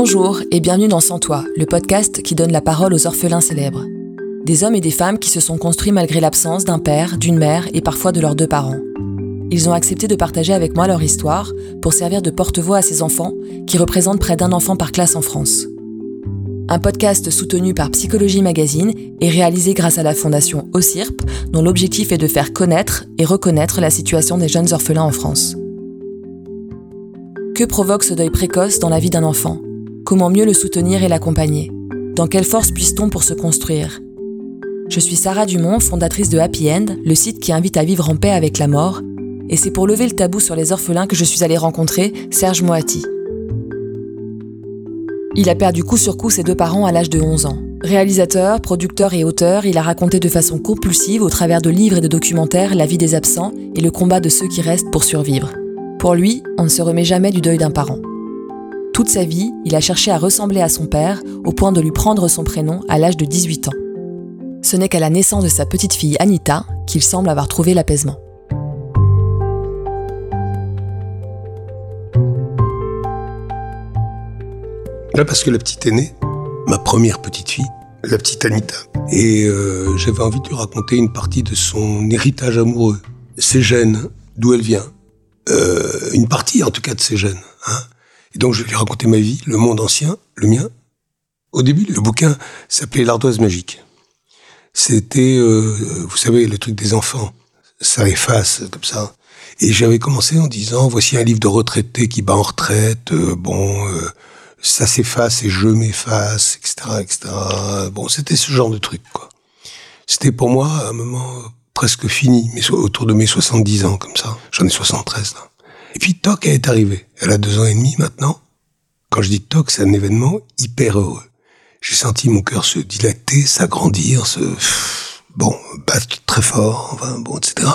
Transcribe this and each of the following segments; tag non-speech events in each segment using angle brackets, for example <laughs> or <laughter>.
Bonjour et bienvenue dans Sans Toi, le podcast qui donne la parole aux orphelins célèbres. Des hommes et des femmes qui se sont construits malgré l'absence d'un père, d'une mère et parfois de leurs deux parents. Ils ont accepté de partager avec moi leur histoire pour servir de porte-voix à ces enfants qui représentent près d'un enfant par classe en France. Un podcast soutenu par Psychologie Magazine et réalisé grâce à la fondation OCIRP, dont l'objectif est de faire connaître et reconnaître la situation des jeunes orphelins en France. Que provoque ce deuil précoce dans la vie d'un enfant? Comment mieux le soutenir et l'accompagner? Dans quelle force puisse-t-on pour se construire? Je suis Sarah Dumont, fondatrice de Happy End, le site qui invite à vivre en paix avec la mort, et c'est pour lever le tabou sur les orphelins que je suis allée rencontrer Serge Moati. Il a perdu coup sur coup ses deux parents à l'âge de 11 ans. Réalisateur, producteur et auteur, il a raconté de façon compulsive, au travers de livres et de documentaires, la vie des absents et le combat de ceux qui restent pour survivre. Pour lui, on ne se remet jamais du deuil d'un parent. Toute sa vie, il a cherché à ressembler à son père, au point de lui prendre son prénom à l'âge de 18 ans. Ce n'est qu'à la naissance de sa petite fille Anita qu'il semble avoir trouvé l'apaisement. Là, parce que la petite aînée, ma première petite fille, la petite Anita, et euh, j'avais envie de lui raconter une partie de son héritage amoureux, ses gènes, d'où elle vient, euh, une partie en tout cas de ces gènes. Hein. Et donc je lui ai raconté ma vie, le monde ancien, le mien. Au début, le bouquin s'appelait L'ardoise magique. C'était, euh, vous savez, le truc des enfants. Ça efface comme ça. Et j'avais commencé en disant, voici un livre de retraité qui bat en retraite. Euh, bon, euh, ça s'efface et je m'efface, etc., etc. Bon, c'était ce genre de truc, quoi. C'était pour moi un moment presque fini, mais autour de mes 70 ans, comme ça. J'en ai 73, là. Et puis, Toc est arrivée. Elle a deux ans et demi maintenant. Quand je dis Toc, c'est un événement hyper heureux. J'ai senti mon cœur se dilater, s'agrandir, se, bon, battre très fort, enfin, bon, etc.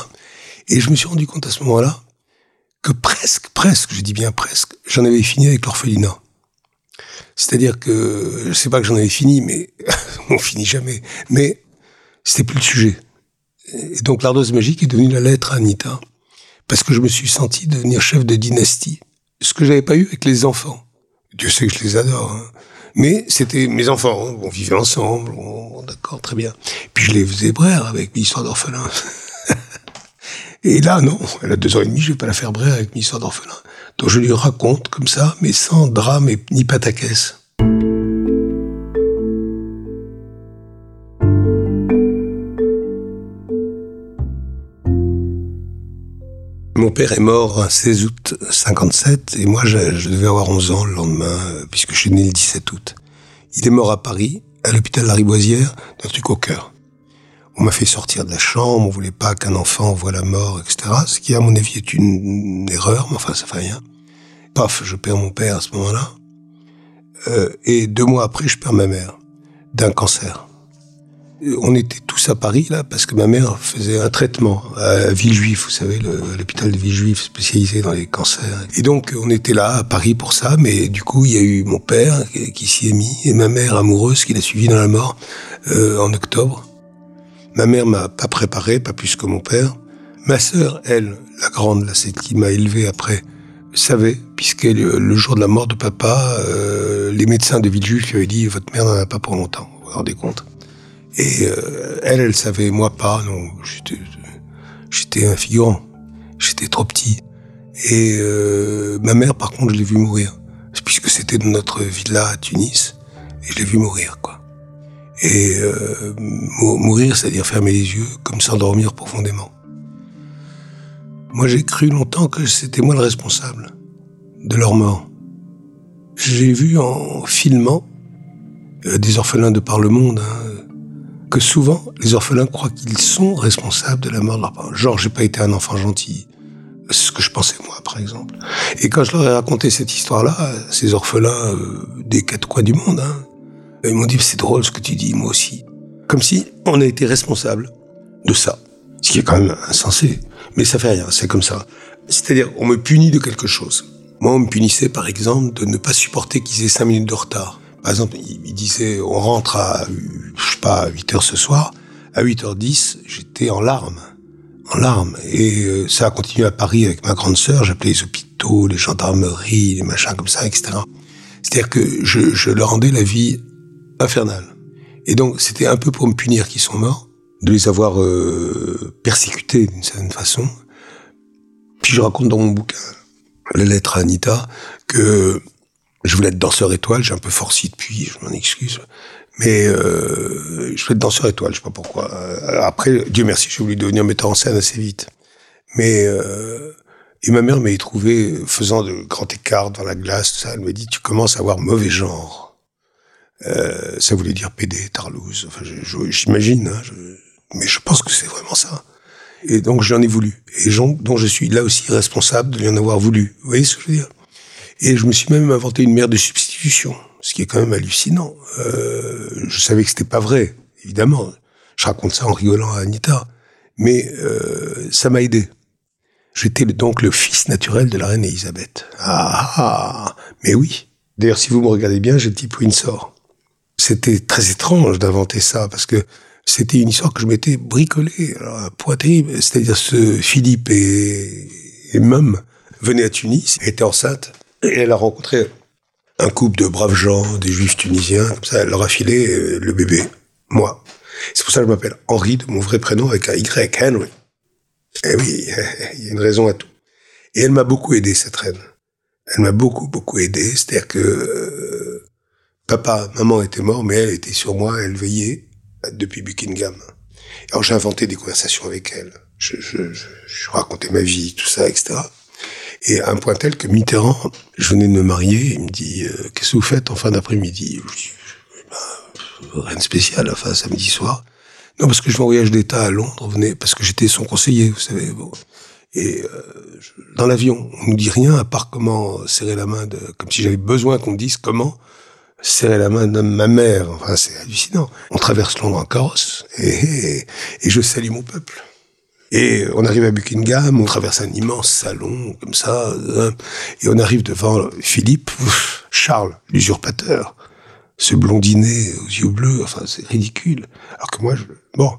Et je me suis rendu compte à ce moment-là que presque, presque, je dis bien presque, j'en avais fini avec l'orphelinat. C'est-à-dire que, je sais pas que j'en avais fini, mais <laughs> on finit jamais. Mais c'était plus le sujet. Et donc l'ardoise magique est devenue la lettre à Anita, parce que je me suis senti devenir chef de dynastie, ce que j'avais pas eu avec les enfants. Dieu sait que je les adore, hein. mais c'était mes enfants, hein. on vivait ensemble, on, d'accord, très bien. Puis je les faisais brère avec l'histoire d'orphelin. <laughs> et là, non, elle a deux ans et demi, je vais pas la faire brère avec l'histoire d'orphelin. Donc je lui raconte comme ça, mais sans drame et ni pataquès. Mon père est mort un 16 août 57 et moi je, devais avoir 11 ans le lendemain puisque je suis né le 17 août. Il est mort à Paris, à l'hôpital Lariboisière, d'un truc au cœur. On m'a fait sortir de la chambre, on voulait pas qu'un enfant voit la mort, etc. Ce qui à mon avis est une, erreur, mais enfin ça fait rien. Paf, je perds mon père à ce moment-là. Euh, et deux mois après, je perds ma mère d'un cancer on était tous à Paris là parce que ma mère faisait un traitement à Villejuif, vous savez, l'hôpital de Villejuif spécialisé dans les cancers. Et donc on était là à Paris pour ça, mais du coup il y a eu mon père qui, s'y est mis et ma mère amoureuse qui l'a suivi dans la mort euh, en octobre. Ma mère m'a pas préparé, pas plus que mon père. Ma sœur, elle, la grande, là, celle qui m'a élevé après, savait, puisque le, jour de la mort de papa, euh, les médecins de Villejuif lui avaient dit votre mère n'en a pas pour longtemps. Vous vous rendez compte? Et euh, elle, elle savait, moi pas. Non, j'étais, un figurant. J'étais trop petit. Et euh, ma mère, par contre, je l'ai vu mourir, puisque c'était dans notre villa à Tunis, et je l'ai vu mourir, quoi. Et euh, mourir, c'est-à-dire fermer les yeux, comme s'endormir profondément. Moi, j'ai cru longtemps que c'était moi le responsable de leur mort. J'ai vu en filmant des orphelins de par le monde, hein, que souvent, les orphelins croient qu'ils sont responsables de la mort de leurs parents. Genre, j'ai pas été un enfant gentil. Ce que je pensais moi, par exemple. Et quand je leur ai raconté cette histoire-là, ces orphelins euh, des quatre coins du monde, hein, ils m'ont dit c'est drôle ce que tu dis, moi aussi. Comme si on a été responsable de ça, ce qui est quand même insensé. Mais ça fait rien, c'est comme ça. C'est-à-dire, on me punit de quelque chose. Moi, on me punissait, par exemple, de ne pas supporter qu'ils aient cinq minutes de retard. Par exemple, il, disait, on rentre à, je sais pas, à 8 heures ce soir. À 8h10, j'étais en larmes. En larmes. Et euh, ça a continué à Paris avec ma grande sœur. J'appelais les hôpitaux, les gendarmeries, les machins comme ça, etc. C'est-à-dire que je, je leur rendais la vie infernale. Et donc, c'était un peu pour me punir qu'ils sont morts, de les avoir euh, persécutés d'une certaine façon. Puis je raconte dans mon bouquin, la lettre à Anita, que je voulais être danseur étoile, j'ai un peu forci depuis, je m'en excuse. Mais euh, je voulais être danseur étoile, je sais pas pourquoi. Euh, après, Dieu merci, j'ai voulu devenir metteur en scène assez vite. Mais euh, et ma mère m'a trouvé faisant de grands écarts dans la glace, ça. Elle me dit, tu commences à avoir mauvais genre. Euh, ça voulait dire PD, tarlouse. Enfin, j'imagine, hein, mais je pense que c'est vraiment ça. Et donc j'en ai voulu. Et dont je suis là aussi responsable de lui en avoir voulu. Vous voyez ce que je veux dire? Et je me suis même inventé une mère de substitution, ce qui est quand même hallucinant. Euh, je savais que c'était pas vrai, évidemment. Je raconte ça en rigolant à Anita, mais euh, ça m'a aidé. J'étais donc le fils naturel de la reine Elisabeth. Ah, ah mais oui. D'ailleurs, si vous me regardez bien, j'ai le type Windsor. C'était très étrange d'inventer ça, parce que c'était une histoire que je m'étais bricolée. Alors, point terrible. C'est-à-dire, ce Philippe et Mum venaient à Tunis, étaient enceintes, et elle a rencontré un couple de braves gens, des juifs tunisiens, comme ça, elle leur a filé euh, le bébé. Moi. C'est pour ça que je m'appelle Henri, de mon vrai prénom, avec un Y, Henry. Eh oui, <laughs> il y a une raison à tout. Et elle m'a beaucoup aidé, cette reine. Elle m'a beaucoup, beaucoup aidé. C'est-à-dire que euh, papa, maman étaient morts, mais elle était sur moi, elle veillait depuis Buckingham. Alors j'ai inventé des conversations avec elle. Je, racontais ma vie, tout ça, etc. Et à un point tel que Mitterrand, je venais de me marier, il me dit euh, Qu'est-ce que vous faites en fin d'après-midi? Ben, Rien de spécial, enfin, samedi soir. Non, parce que je vais en voyage d'État à Londres, venez, parce que j'étais son conseiller, vous savez. Bon. Et euh, dans l'avion, on nous dit rien à part comment serrer la main de, comme si j'avais besoin qu'on me dise comment serrer la main de ma mère. Enfin, c'est hallucinant. On traverse Londres en carrosse et, et, je salue mon peuple. Et on arrive à Buckingham, on traverse un immense salon comme ça, hein, et on arrive devant Philippe, Charles, l'usurpateur, ce blondinet aux yeux bleus, enfin c'est ridicule. Alors que moi, je... bon.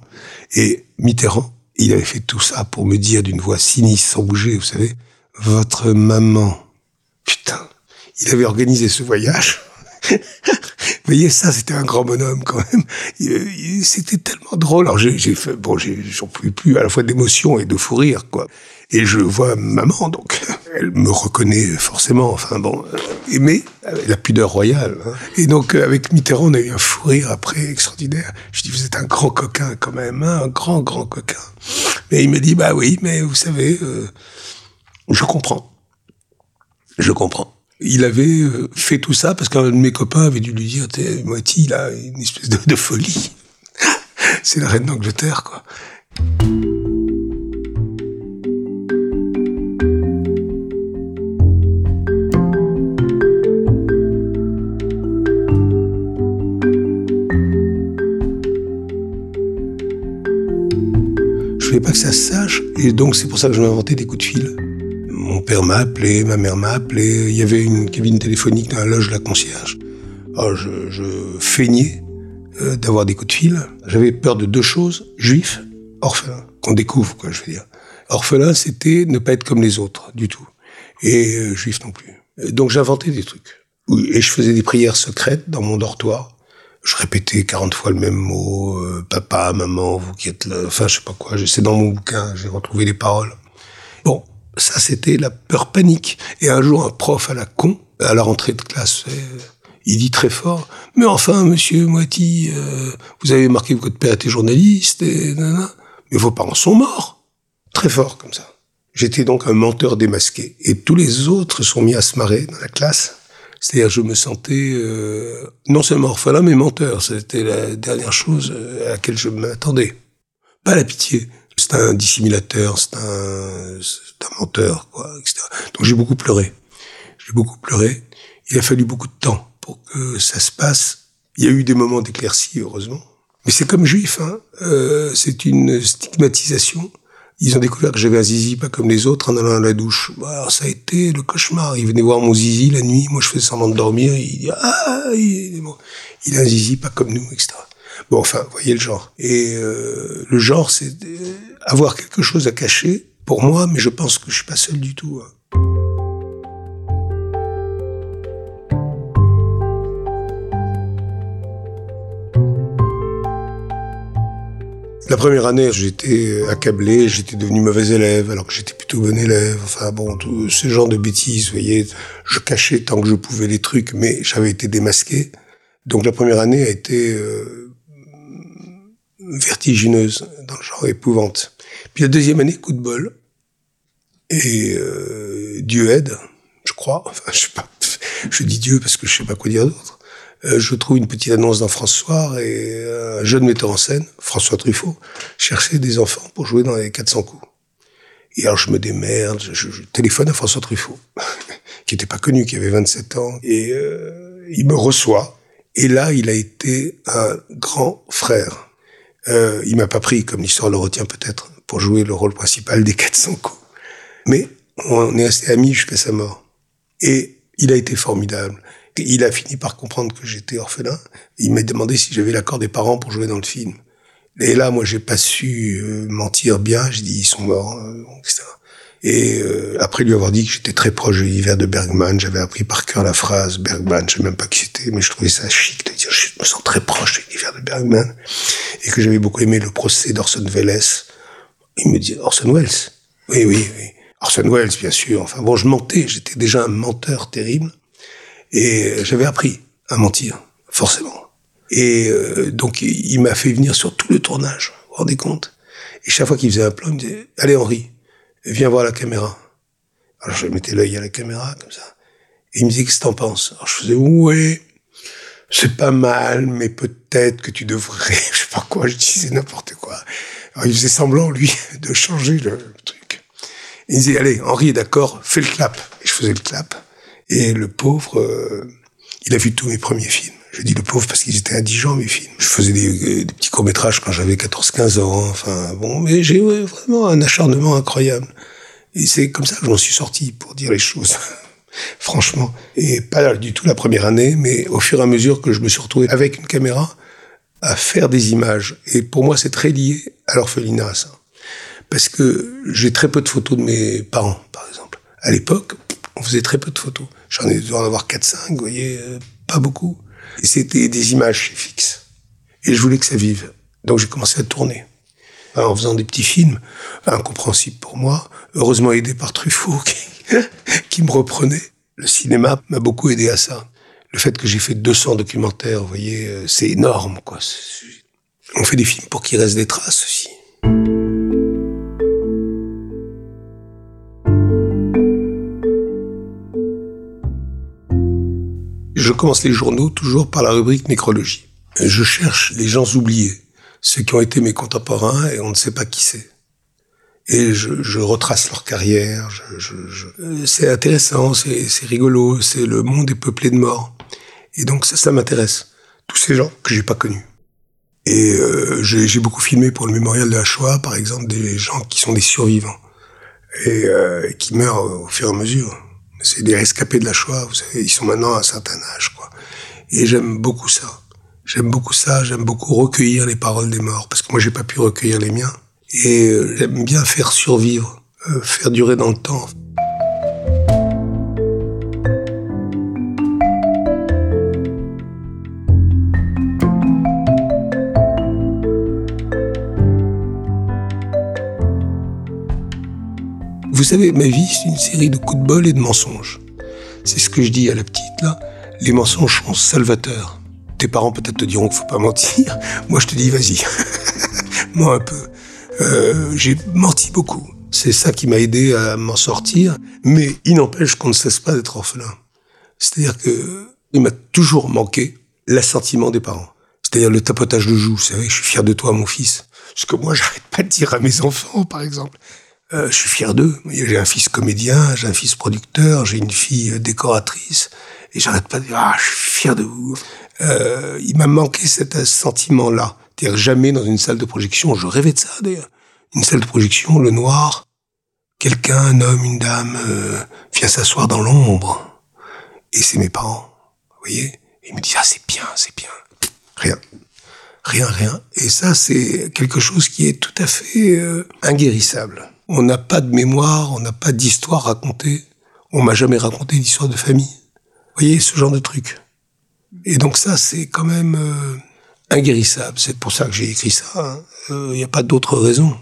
Et Mitterrand, il avait fait tout ça pour me dire d'une voix sinistre, sans bouger, vous savez, votre maman. Putain, il avait organisé ce voyage <laughs> voyez, ça, c'était un grand bonhomme quand même. C'était tellement drôle. Alors j'ai fait, bon, j'en pouvais plus à la fois d'émotion et de fou rire, quoi. Et je vois maman, donc elle me reconnaît forcément. Enfin bon, mais la pudeur royale. Hein. Et donc avec Mitterrand, on a eu un fou rire après extraordinaire. Je dis, vous êtes un grand coquin quand même, hein, un grand grand coquin. Mais il me dit, bah oui, mais vous savez, euh, je comprends. Je comprends il avait euh, fait tout ça parce qu'un de mes copains avait dû lui dire, Moiti, il a une espèce de, folie. <laughs> C'est la reine d'Angleterre, quoi. Je voulais pas que ça se sache, et donc c'est pour ça que je m'ai inventé des coups de fil. Père m'a appelé, ma mère m'a appelé. Il y avait une cabine téléphonique dans la loge de la concierge. Je, je feignais euh, d'avoir des coups de fil. J'avais peur de deux choses juif, orphelin, qu'on découvre, quoi, je veux dire. Orphelin, c'était ne pas être comme les autres, du tout. Et euh, juif non plus. Donc j'inventais des trucs. Et je faisais des prières secrètes dans mon dortoir. Je répétais 40 fois le même mot, euh, papa, maman, vous qui êtes là, enfin je sais pas quoi, c'est dans mon bouquin, j'ai retrouvé les paroles. Bon, ça, c'était la peur panique. Et un jour, un prof à la con, à la rentrée de classe, euh, il dit très fort, mais enfin, monsieur Moiti, euh, vous avez marqué que votre père était journaliste, et mais vos parents sont morts. Très fort, comme ça. J'étais donc un menteur démasqué. Et tous les autres sont mis à se marrer dans la classe. C'est-à-dire, je me sentais euh, non seulement orphelin, mais menteur. C'était la dernière chose à laquelle je m'attendais. Pas la pitié. C'est un dissimulateur, c'est un, un menteur, quoi, etc. Donc j'ai beaucoup pleuré. J'ai beaucoup pleuré. Il a fallu beaucoup de temps pour que ça se passe. Il y a eu des moments d'éclaircie, heureusement. Mais c'est comme juif, hein. Euh, c'est une stigmatisation. Ils ont découvert que j'avais un zizi pas comme les autres en allant à la douche. Bah, alors ça a été le cauchemar. Ils venaient voir mon zizi la nuit. Moi, je faisais semblant de dormir. Il dit ah, il, bon. il a un zizi pas comme nous, etc. Bon, enfin, vous voyez le genre. Et euh, le genre, c'est euh, avoir quelque chose à cacher pour moi, mais je pense que je suis pas seul du tout. Hein. La première année, j'étais accablé, j'étais devenu mauvais élève, alors que j'étais plutôt bon élève. Enfin bon, tout ce genre de bêtises, vous voyez, je cachais tant que je pouvais les trucs, mais j'avais été démasqué. Donc la première année a été euh, vertigineuse, dans le genre épouvante. Puis la deuxième année, coup de bol. Et euh, Dieu aide, je crois. <laughs> Enfin, je sais pas. Je dis Dieu parce que je sais pas quoi dire d'autre. Euh, je trouve une petite annonce dans François et un jeune metteur en scène, François Truffaut, cherchait des enfants pour jouer dans les 400 coups. Et alors je me démerde, je, téléphone à François Truffaut, <laughs> qui n'était pas connu, qui avait 27 ans, et euh, il me reçoit. Et là, il a été un grand frère. Euh, il m'a pas pris, comme l'histoire le retient peut-être, pour jouer le rôle principal des 400 coups. Mais on est resté amis jusqu'à sa mort. Et il a été formidable. Il a fini par comprendre que j'étais orphelin. Il m'a demandé si j'avais l'accord des parents pour jouer dans le film. Et là, moi, j'ai pas su euh, mentir bien. J'ai dit ils sont morts, euh, etc. Et euh, après lui avoir dit que j'étais très proche de l'hiver de Bergman, j'avais appris par cœur la phrase Bergman. Je sais même pas qui c'était, mais je trouvais ça chic de dire je me sens très proche de l'hiver de Bergman et que j'avais beaucoup aimé le procès d'Orson Welles. Il me dit Orson Welles? Oui, oui, oui. Orson Welles, bien sûr. Enfin bon, je mentais. J'étais déjà un menteur terrible. Et j'avais appris à mentir, forcément. Et euh, donc, il, m'a fait venir sur tout le tournage, vous vous rendez compte? Et chaque fois qu'il faisait un plan, il me disait, allez Henri, viens voir la caméra. Alors je mettais l'œil à la caméra, comme ça. Et il me disait, qu'est-ce que t'en penses? Alors je faisais, ouais, c'est pas mal, mais peut-être que tu devrais, <laughs> je sais pas quoi, je disais n'importe quoi. Alors il faisait semblant, lui, <laughs> de changer le, truc. il me disait, allez, Henri est d'accord, fais le clap. Et je faisais le clap. Et le pauvre, euh, il a vu tous mes premiers films. Je dis le pauvre parce qu'ils étaient indigents, mes films. Je faisais des, petits courts-métrages quand j'avais 14-15 ans. Enfin, bon, mais j'ai vraiment un acharnement incroyable. Et c'est comme ça que j'en suis sorti, pour dire les choses. <laughs> Franchement. Et pas du tout la première année, mais au fur et à mesure que je me suis retrouvé avec une caméra à faire des images. Et pour moi, c'est très lié à l'orphelinat, ça. Parce que j'ai très peu de photos de mes parents, par exemple. À l'époque, on faisait très peu de photos. J'en ai dû en avoir 4-5, vous voyez, euh, pas beaucoup. C'était des images fixes. Et je voulais que ça vive. Donc j'ai commencé à tourner. En faisant des petits films, incompréhensibles pour moi, heureusement aidé par Truffaut qui, <laughs> qui me reprenait. Le cinéma m'a beaucoup aidé à ça. Le fait que j'ai fait 200 documentaires, vous voyez, euh, c'est énorme, quoi. On fait des films pour qu'il reste des traces aussi. Je commence les journaux toujours par la rubrique nécrologie. Je cherche les gens oubliés, ceux qui ont été mes contemporains et on ne sait pas qui c'est. Et je, retrace leur carrière. Je, je, c'est intéressant, c'est, rigolo, c'est le monde est peuplé de morts. Et donc ça, ça m'intéresse. Tous ces gens que j'ai pas connus. Et euh, j'ai, beaucoup filmé pour le mémorial de la Shoah, par exemple, des gens qui sont des survivants et euh, qui meurent au fur et à mesure c'est des rescapés de la Shoah, vous savez, ils sont maintenant à un certain âge, quoi. Et j'aime beaucoup ça. J'aime beaucoup ça, j'aime beaucoup recueillir les paroles des morts, parce que moi j'ai pas pu recueillir les miens. Et euh, j'aime bien faire survivre, euh, faire durer dans le temps. Vous savez, ma vie, c'est une série de coups de bol et de mensonges. C'est ce que je dis à la petite, là. Les mensonges sont salvateurs. Tes parents peut-être te diront qu'il faut pas mentir. <laughs> Moi, je te dis, vas-y. <laughs> Moi, un peu. Euh, j'ai menti beaucoup. C'est ça qui m'a aidé à m'en sortir. Mais il n'empêche qu'on ne cesse pas d'être orphelin. C'est-à-dire que il m'a toujours manqué l'assentiment des parents. C'est-à-dire le tapotage de joue. Vous savez, je suis fier de toi, mon fils. Ce que moi, <laughs> j'arrête pas de dire à mes enfants, par exemple. Euh, je suis fier d'eux. J'ai un fils comédien, j'ai un fils producteur, j'ai une fille euh, décoratrice, et j'arrête pas de dire ah je suis fier de vous. Euh, il m'a manqué cet sentiment-là, c'est-à-dire jamais dans une salle de projection. Je rêvais de ça d'ailleurs. Une salle de projection, le noir, quelqu'un, un homme, une dame, vient s'asseoir dans l'ombre, et c'est mes parents. Vous voyez Ils me disent ah c'est bien, c'est bien. Rien rien, rien. Et ça, c'est quelque chose qui est tout à fait inguérissable. On n'a pas de mémoire, on n'a pas d'histoire racontée. On m'a jamais raconté d'histoire de famille. Vous voyez, ce genre de truc. Et donc ça, c'est quand même euh, inguérissable. C'est pour ça que j'ai écrit ça. Il hein. n'y euh, a pas d'autre raison.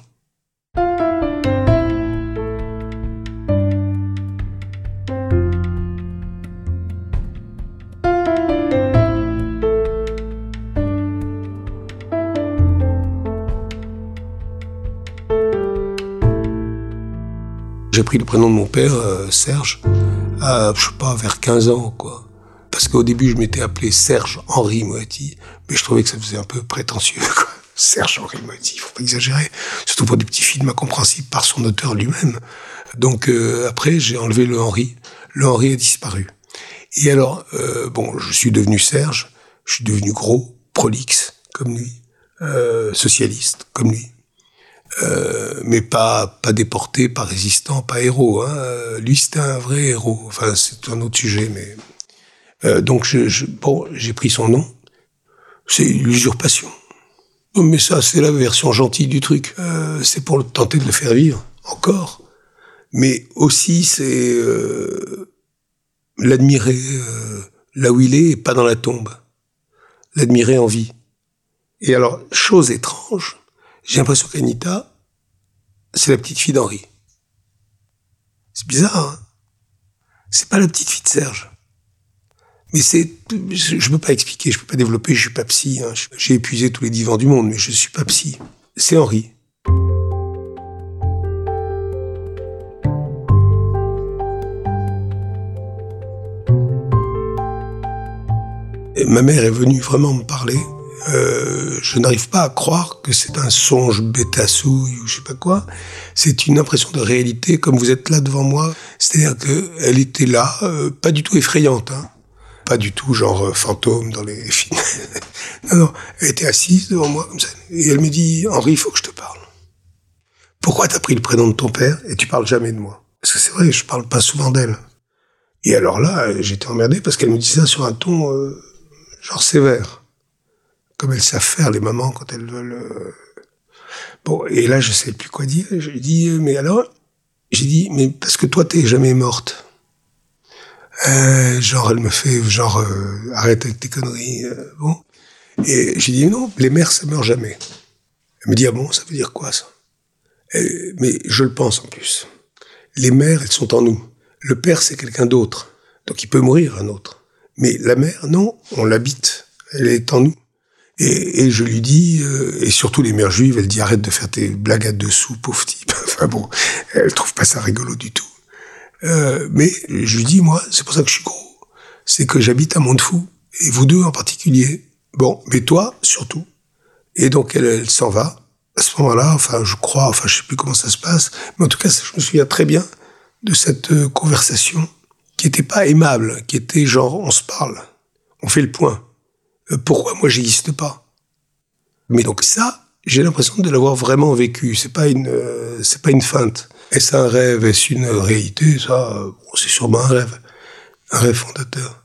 J'ai pris le prénom de mon père, euh, Serge, à, je sais pas, vers 15 ans, quoi. Parce qu'au début, je m'étais appelé Serge Henri Moati, mais je trouvais que ça faisait un peu prétentieux, quoi. <laughs> Serge Henri Moati, faut pas exagérer. Surtout pour des petits films incompréhensibles par son auteur lui-même. Donc euh, après, j'ai enlevé le Henri. Le Henri a disparu. Et alors, euh, bon, je suis devenu Serge, je suis devenu gros, prolixe, comme lui, euh, socialiste, comme lui. Euh, mais pas pas déporté, pas résistant, pas héros. Hein. Lui, c'était un vrai héros. Enfin, c'est un autre sujet, mais euh, donc je, je, bon, j'ai pris son nom. C'est l'usurpation. Mais ça, c'est la version gentille du truc. Euh, c'est pour tenter de le faire vivre encore. Mais aussi, c'est euh, l'admirer euh, là où il est et pas dans la tombe. L'admirer en vie. Et alors, chose étrange, j'ai l'impression qu'Anita, c'est la petite fille d'Henri. C'est bizarre, hein C'est pas la petite fille de Serge. Mais c'est, je peux pas expliquer, je peux pas développer, je suis pas psy. Hein. J'ai épuisé tous les divans du monde, mais je suis pas psy. C'est Henri. ma mère est venue vraiment me parler euh, je n'arrive pas à croire que c'est un songe bêta-souille ou je sais pas quoi. C'est une impression de réalité comme vous êtes là devant moi. C'est-à-dire qu'elle était là, euh, pas du tout effrayante, hein. pas du tout genre euh, fantôme dans les <laughs> films. non, non, elle était assise devant moi comme ça. Et elle me dit, Henri, il faut que je te parle. Pourquoi t'as pris le prénom de ton père et tu parles jamais de moi? Parce que c'est vrai, je parle pas souvent d'elle. Et alors là, j'étais emmerdé parce qu'elle me dit ça sur un ton genre sévère comme elles savent faire les mamans quand elles veulent. Euh. Bon, et là je sais plus quoi dire. J'ai dit euh, mais alors, j'ai dit mais parce que toi t'es jamais morte. Euh, genre elle me fait genre arrête avec tes conneries. bon, et j'ai dit non, les mères ça meurt jamais. Elle me dit ah bon, ça veut dire quoi ça? Mais je le pense en plus. Les mères elles sont en nous. Le père c'est quelqu'un d'autre, donc il peut mourir un autre. Mais la mère non, on l'habite. Elle est en nous. Et, je lui dis, euh, et surtout les mères juives, elle dit arrête de faire tes blagues à dessous, pauvre type. <laughs> enfin bon, elle trouve pas ça rigolo du tout. Euh, mais je lui dis, moi, c'est pour ça que je suis gros. C'est que j'habite un monde fou. Et vous deux en particulier. Bon, mais toi, surtout. Et donc elle, elle s'en va. À ce moment-là, enfin, je crois, enfin, je sais plus comment ça se passe. Mais en tout cas, je me souviens très bien de cette euh, conversation qui était pas aimable, qui était genre, on se parle. On fait le point. Euh, pourquoi moi j'existe pas? Mais donc ça, j'ai l'impression de l'avoir vraiment vécu. C'est pas une, euh, c'est pas une feinte. Est-ce un rêve? Est-ce une réalité? Ça, c'est sûrement un rêve, un rêve fondateur.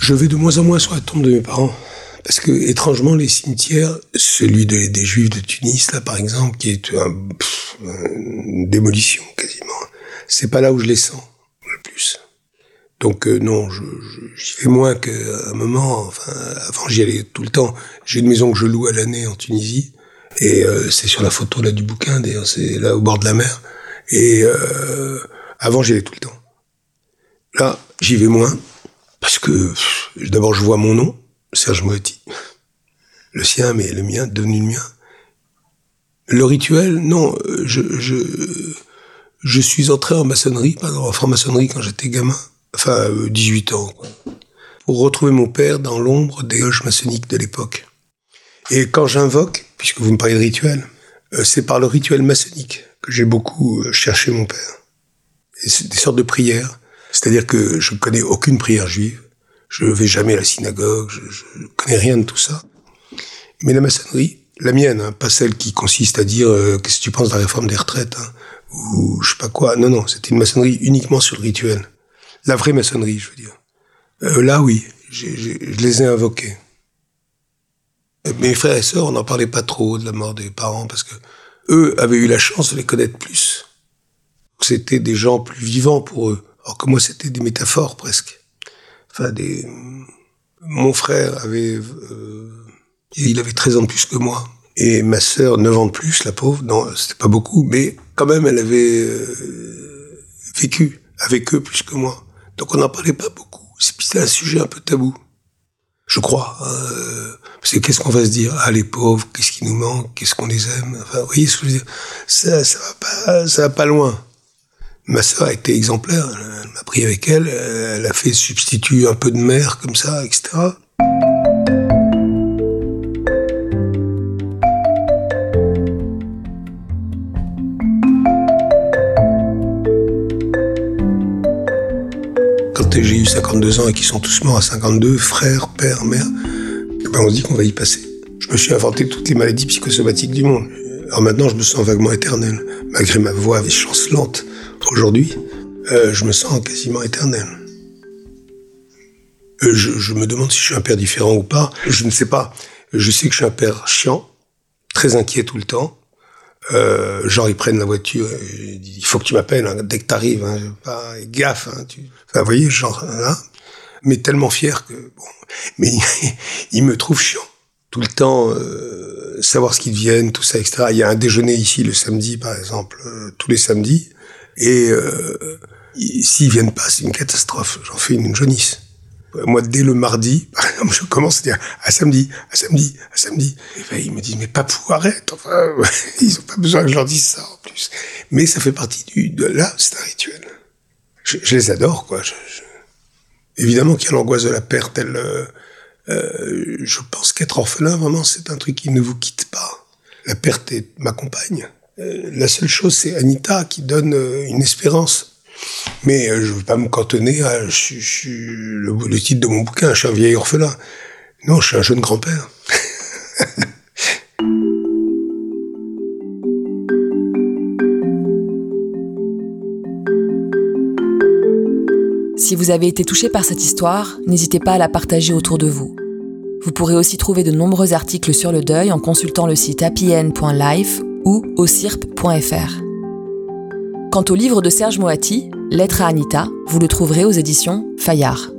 Je vais de moins en moins sur la tombe de mes parents. Parce que, étrangement, les cimetières, celui des Juifs de Tunis, là, par exemple, qui est un, une démolition quasiment. C'est pas là où je les sens le plus. Donc euh, non, j'y vais moins qu'à un moment. Enfin, avant j'y allais tout le temps. J'ai une maison que je loue à l'année en Tunisie et euh, c'est sur la photo là du bouquin. D'ailleurs, c'est là au bord de la mer. Et euh, avant j'y allais tout le temps. Là, j'y vais moins parce que d'abord je vois mon nom, Serge Moetti, le sien, mais le mien devenu le mien. Le rituel, non, je, je, suis entré en maçonnerie, pardon, en franc-maçonnerie quand j'étais gamin, enfin 18 euh, ans, quoi, pour retrouver mon père dans l'ombre des loges maçonniques de l'époque. Et quand j'invoque, puisque vous me parlez de rituel, euh, c'est par le rituel maçonnique que j'ai beaucoup euh, cherché mon père. Et c'est des sortes de prières, c'est-à-dire que je ne connais aucune prière juive, je ne vais jamais à la synagogue, je ne connais rien de tout ça. Mais la maçonnerie, la mienne, hein, pas celle qui consiste à dire euh, qu'est-ce que tu penses de la réforme des retraites hein, ou je sais pas quoi. Non, non, c'était une maçonnerie uniquement sur le rituel. La vraie maçonnerie, je veux dire. Euh, là, oui, je les ai invoqués. Mes frères et sœurs, on n'en parlait pas trop de la mort des parents parce que eux avaient eu la chance de les connaître plus. C'était des gens plus vivants pour eux. Alors que moi, c'était des métaphores presque. Enfin, des... Mon frère avait... Euh, il avait 13 ans de plus que moi. Et ma sœur, 9 ans de plus, la pauvre. Non, c'était pas beaucoup, mais quand même, elle avait euh, vécu avec eux plus que moi. Donc on n'en parlait pas beaucoup. C'était un sujet un peu tabou. Je crois. Euh, parce que qu'est-ce qu'on va se dire? Ah, les pauvres, qu'est-ce qui nous manque? Qu'est-ce qu'on les aime? Enfin, vous voyez ce que je veux dire? Ça, ça va pas, ça va pas loin. Ma sœur a été exemplaire. Elle m'a pris avec elle. Elle a fait substitut un peu de mère comme ça, etc. 52 ans et qu'ils sont tous morts à 52, frère, père, mère, eh ben on se dit qu'on va y passer. Je me suis inventé toutes les maladies psychosomatiques du monde. Alors maintenant, je me sens vaguement éternel, malgré ma voix chancelante aujourd'hui, euh, je me sens quasiment éternel. Euh, je, me demande si je suis un père différent ou pas. Je ne sais pas. Je sais que je suis un père chiant, très inquiet tout le temps. Euh, genre ils prennent la voiture, il faut que tu m'appelles hein, dès que t'arrives, hein, gaffe. Hein, tu... Enfin, vous voyez, genre là, mais tellement fier que bon, mais <laughs> il me trouve chiant tout le temps, euh, savoir ce qu'ils viennent, tout ça, etc. Il y a un déjeuner ici le samedi, par exemple, euh, tous les samedis. Et euh, s'ils viennent pas, c'est une catastrophe. J'en fais une, jaunisse. Moi, dès le mardi, <laughs> par exemple, je commence à dire à samedi, à samedi, à samedi. Et ben, ils me disent mais papou, arrête. Enfin, <laughs> ils ont pas besoin que je leur dise ça en plus. Mais ça fait partie du. De, là, c'est un rituel. Je, les adore, quoi. Évidemment qu'il y a l'angoisse de la perte. Euh, euh je pense qu'être orphelin, vraiment, c'est un truc qui ne vous quitte pas. La perte m'accompagne. Euh, la seule chose, c'est Anita qui donne une espérance. Mais euh, je ne veux pas me cantonner à le, titre de mon bouquin, je suis un vieil orphelin. Non, je suis un jeune grand-père. <laughs> Si vous avez été touché par cette histoire, n'hésitez pas à la partager autour de vous. Vous pourrez aussi trouver de nombreux articles sur le deuil en consultant le site happyn.life ou au cirp.fr. Quant au livre de Serge Moati, Lettre à Anita, vous le trouverez aux éditions Fayard.